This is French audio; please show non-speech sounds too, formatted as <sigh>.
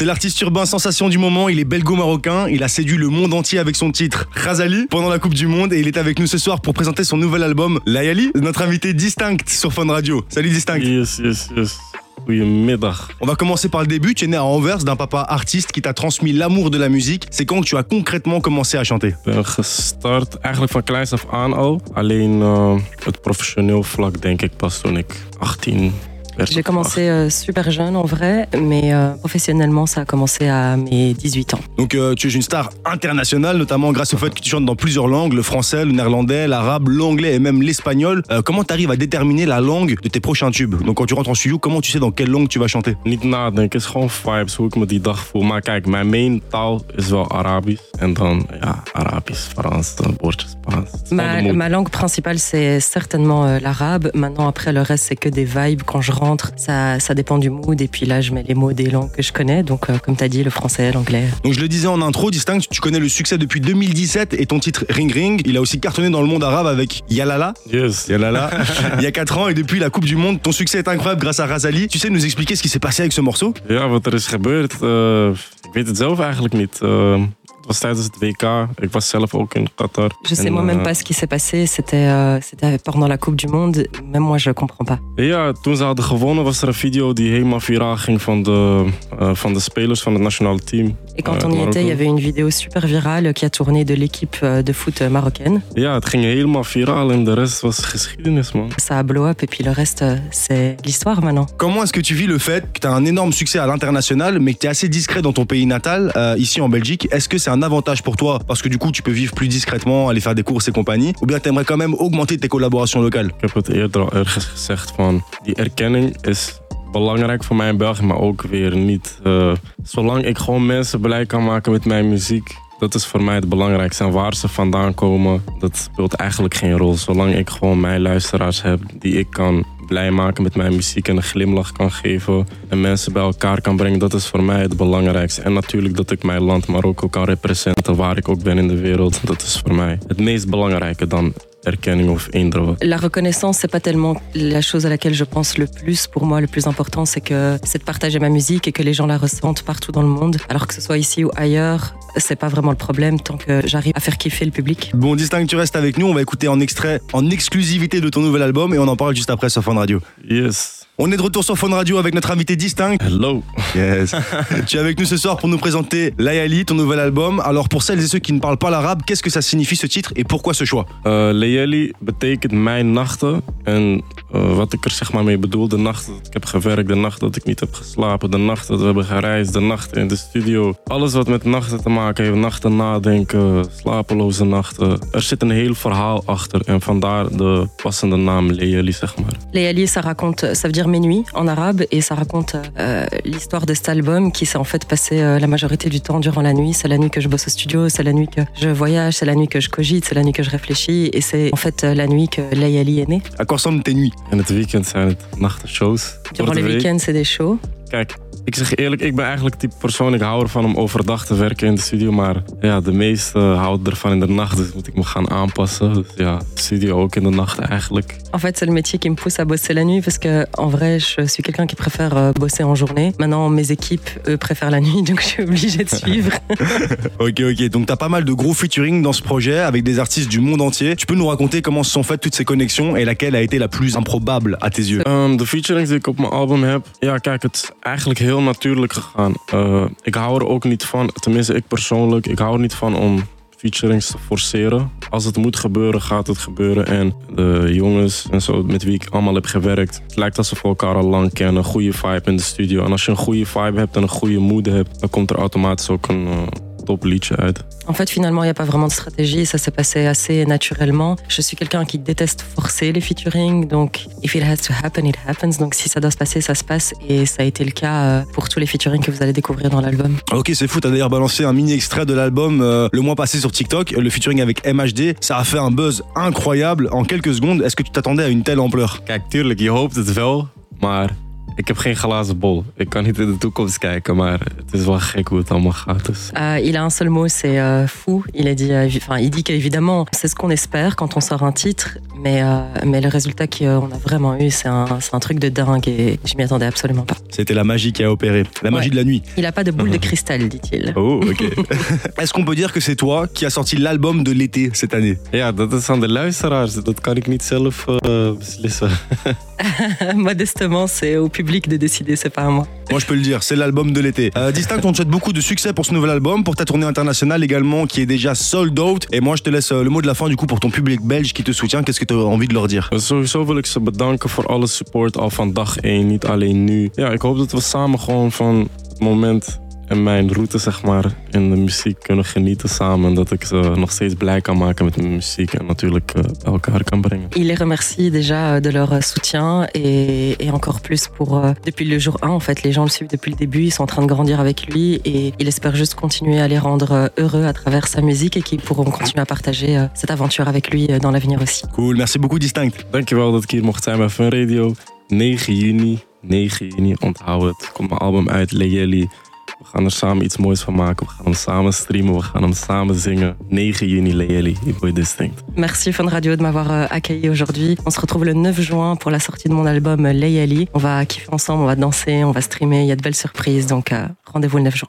C'est l'artiste urbain sensation du moment, il est belgo-marocain, il a séduit le monde entier avec son titre Razali pendant la Coupe du Monde et il est avec nous ce soir pour présenter son nouvel album Layali, notre invité distinct sur Fun Radio. Salut Distinct. Yes, yes, yes. Goedemiddag. On va commencer par le début. Tu es né à Anvers d'un papa artiste qui t'a transmis l'amour de la musique. C'est quand que tu as concrètement commencé à chanter? Ik ben gestart eigenlijk van kleins af aan al. Alleen uh, het professioneel vlak denk ik pas toen ik 18 werd. J'ai commencé euh, super jeune en vrai, mais euh, professionnellement, ça a commencé à mes 18 ans. Donc euh, tu es une star internationale, notamment grâce au fait que tu chantes dans plusieurs langues, le français, le néerlandais, l'arabe, l'anglais et même l'espagnol. Euh, comment tu arrives à déterminer la langue de tes prochains tubes? Donc quand tu rentres en studio, comment tu sais dans quelle langue tu vas chanter? Niet nadenken, het is gewoon vibes, hoe ik me die dag voel. Maar kijk, mijn main taal is wel Arabisch. En dan, ja, Arabisch, Frans, dan Spaans. Is gewoon de Ma, ma langue principale, c'est certainement euh, l'arabe. Maintenant, après, le reste, c'est que des vibes. Quand je rentre, ça, ça dépend du mood. Et puis là, je mets les mots des langues que je connais. Donc, euh, comme tu as dit, le français, l'anglais. Donc je le disais en intro, Distinct, tu connais le succès depuis 2017 et ton titre Ring Ring, il a aussi cartonné dans le monde arabe avec Yalala. Yes. Yalala, <laughs> il y a 4 ans et depuis la Coupe du Monde, ton succès est incroyable grâce à Razali. Tu sais nous expliquer ce qui s'est passé avec ce morceau? Ja, wat er is gebeurd, eh, ik weet het zelf eigenlijk niet. Het was tijdens het WK. Ik was zelf ook in Qatar. Je sais moi-même eh, pas ce qui s'est passé. C'était euh, c'était pendant la Coupe du Monde. Même moi, je comprends pas. Ja, toen ze hadden gewonnen was er een video die helemaal viraal ging van de, eh, van de spelers van het nationale team. Et quand Euh, on y était, il y avait une vidéo super virale qui a tourné de l'équipe euh, de foot marocaine. Ja, het ging helemaal viraal en de rest was geschiedenis, man. Ça a blow up et puis le reste, euh, c'est l'histoire maintenant. Comment est-ce que tu vis le fait que tu as un énorme succès à l'international mais que tu es assez discret dans ton pays natal, euh, ici en Belgique? Est-ce que c'est un avantage pour toi parce que du coup tu peux vivre plus discrètement, aller faire des courses et compagnie Ou bien tu aimerais quand même augmenter tes collaborations locales Ik heb het eerder al ergens gezegd van die erkenning is belangrijk voor mij in België, maar ook weer niet. Eh, zolang ik gewoon mensen blij kan maken met mijn muziek, dat is voor mij het belangrijkste. En waar ze vandaan komen, dat speelt eigenlijk geen rol. Zolang ik gewoon mijn luisteraars heb die ik kan blij maken met mijn muziek en een glimlach kan geven en mensen bij elkaar kan brengen, dat is voor mij het belangrijkste. En natuurlijk dat ik mijn land Marokko kan representeren waar ik ook ben in de wereld, dat is voor mij het meest belangrijke dan La reconnaissance, c'est pas tellement la chose à laquelle je pense le plus. Pour moi, le plus important, c'est que c'est de partager ma musique et que les gens la ressentent partout dans le monde. Alors que ce soit ici ou ailleurs, c'est pas vraiment le problème tant que j'arrive à faire kiffer le public. Bon, Distinct, tu restes avec nous. On va écouter en extrait, en exclusivité de ton nouvel album et on en parle juste après sur Fun Radio. Yes. On est de retour sur Fun Radio avec notre invité Distinct. Hello. Yes. <laughs> tu es avec nous ce soir pour nous présenter Layali, ton nouvel album. Alors pour celles et ceux qui ne parlent pas l'arabe, qu'est-ce que ça signifie ce titre et pourquoi ce choix Uh, Leeli betekent mijn nachten. En uh, wat ik er zeg maar mee bedoel, de nachten dat ik heb gewerkt, de nacht dat ik niet heb geslapen, de nacht dat we hebben gereisd, de nachten in de studio. Alles wat met nachten te maken heeft, nachten nadenken, slapeloze nachten. Er zit een heel verhaal achter en vandaar de passende naam Leeli, zeg maar. Léali, ça raconte, ça veut dire mes nuits en arabe et ça raconte euh, l'histoire de cet album qui s'est en fait passé euh, la majorité du temps durant la nuit. C'est la nuit que je bosse au studio, c'est la nuit que je voyage, c'est la nuit que je cogite, c'est la nuit que je réfléchis et c'est en fait euh, la nuit que Layali est né. À quoi ressemblent tes nuits? Durant de le week- week-end, c'est des shows. Kijk, ik zeg eerlijk, ik ben eigenlijk type persoon, ik hou ervan om overdag te werken in de studio. Maar ja, de meesten houden ervan in de nacht, dus moet ik me gaan aanpassen. Dus ja, studio ook in de nacht eigenlijk. En fait, c'est le métier qui me pousse à bosser la nuit parce que, en vrai, je suis quelqu'un qui préfère euh, bosser en journée. Maintenant, mes équipes, eux, préfèrent la nuit, <laughs> donc je suis obligée de suivre. <laughs> Ok, ok. Donc t'as pas mal de gros featuring dans ce projet avec des artistes du monde entier. Tu peux nous raconter comment se sont faites toutes ces connexions et laquelle a été la plus improbable à tes yeux Ehm, de featurings die ik op mijn album heb, ja kijk, het is eigenlijk heel natuurlijk gegaan. Eh, ik hou er ook niet van, tenminste ik persoonlijk, ik hou er niet van om featurings te forceren. Als het moet gebeuren, gaat het gebeuren. En de jongens en zo met wie ik allemaal heb gewerkt, het lijkt alsof we elkaar al lang kennen. Goede vibe in de studio. En als je een goede vibe hebt en een goede mood hebt, dan komt er automatisch ook een eh, uit. En fait, finalement, il n'y a pas vraiment de stratégie. Ça s'est passé assez naturellement. Je suis quelqu'un qui déteste forcer les featuring. Donc, if it has to happen, it happens. Donc, si ça doit se passer, ça se passe. Et ça a été le cas euh, pour tous les featuring que vous allez découvrir dans l'album. Ok, c'est fou. T'as d'ailleurs balancé un mini extrait de l'album euh, le mois passé sur TikTok, le featuring avec MHD. Ça a fait un buzz incroyable en quelques secondes. Est-ce que tu t'attendais à une telle ampleur? Kijk, tuurlijk, je hoopt het wel, maar Ik heb geen glazen bol. Ik kan niet in de toekomst kijken, maar het is wel gek hoe het allemaal gaat. Dus. Euh, il a un seul mot, c'est euh, fou. Il a dit, euh, enfin, il dit qu'évidemment, c'est ce qu'on espère quand on sort un titre, mais euh, mais le résultat qu'on a vraiment eu, c'est un, un truc de dingue et je m'y attendais absolument pas. C'était la magie qui a opéré. La magie Ouais. de la nuit. Il a pas de boule de <laughs> cristal, dit-il. Oh, ok. <laughs> Est-ce qu'on peut dire que c'est toi qui as sorti l'album de l'été cette année? Ja, dat is aan de luisteraars. Dat kan ik niet zelf eh, beslissen. <laughs> Modestement, c'est au public de décider, c'est pas à moi. Moi, je peux le dire, c'est l'album de l'été. Euh, Distinct, on te souhaite beaucoup de succès pour ce nouvel album, pour ta tournée internationale également, qui est déjà sold out. Et moi, je te laisse euh, le mot de la fin, du coup, pour ton public belge qui te soutient. Qu'est-ce que tu as envie de leur dire? Sowieso wil ik ze bedanken voor alle support al van dag 1, niet alleen nu. Ja, ik hoop dat we samen gewoon van het moment en mijn route zeg maar in de muziek kunnen genieten samen. En dat ik ze nog steeds blij kan maken met mijn muziek en natuurlijk eh, bij elkaar kan brengen. Il les remercie déjà euh, de leur euh, soutien et, et encore plus pour euh, depuis le jour 1 en fait les gens le suivent depuis le début ils sont en train de grandir avec lui et il espère juste continuer à les rendre heureux à travers sa musique et qu'ils pourront continuer à partager cette aventure avec lui dans l'avenir aussi. Cool, merci beaucoup, Distinct. Dankjewel dat ik hier mocht zijn bij Fun Radio. 9 juni, 9 juni, onthoud het. Komt mijn album uit, Leyeli. We gaan er samen iets moois van maken. We gaan hem samen streamen, we gaan hem samen zingen. 9 juni, Distinct. Merci Fun Radio de m'avoir euh, accueilli aujourd'hui. On se retrouve le 9 juin pour la sortie de mon album euh, Layali. On va kiffer ensemble, on va danser, on va streamer, il y a de belles surprises donc euh, rendez-vous le 9 juin.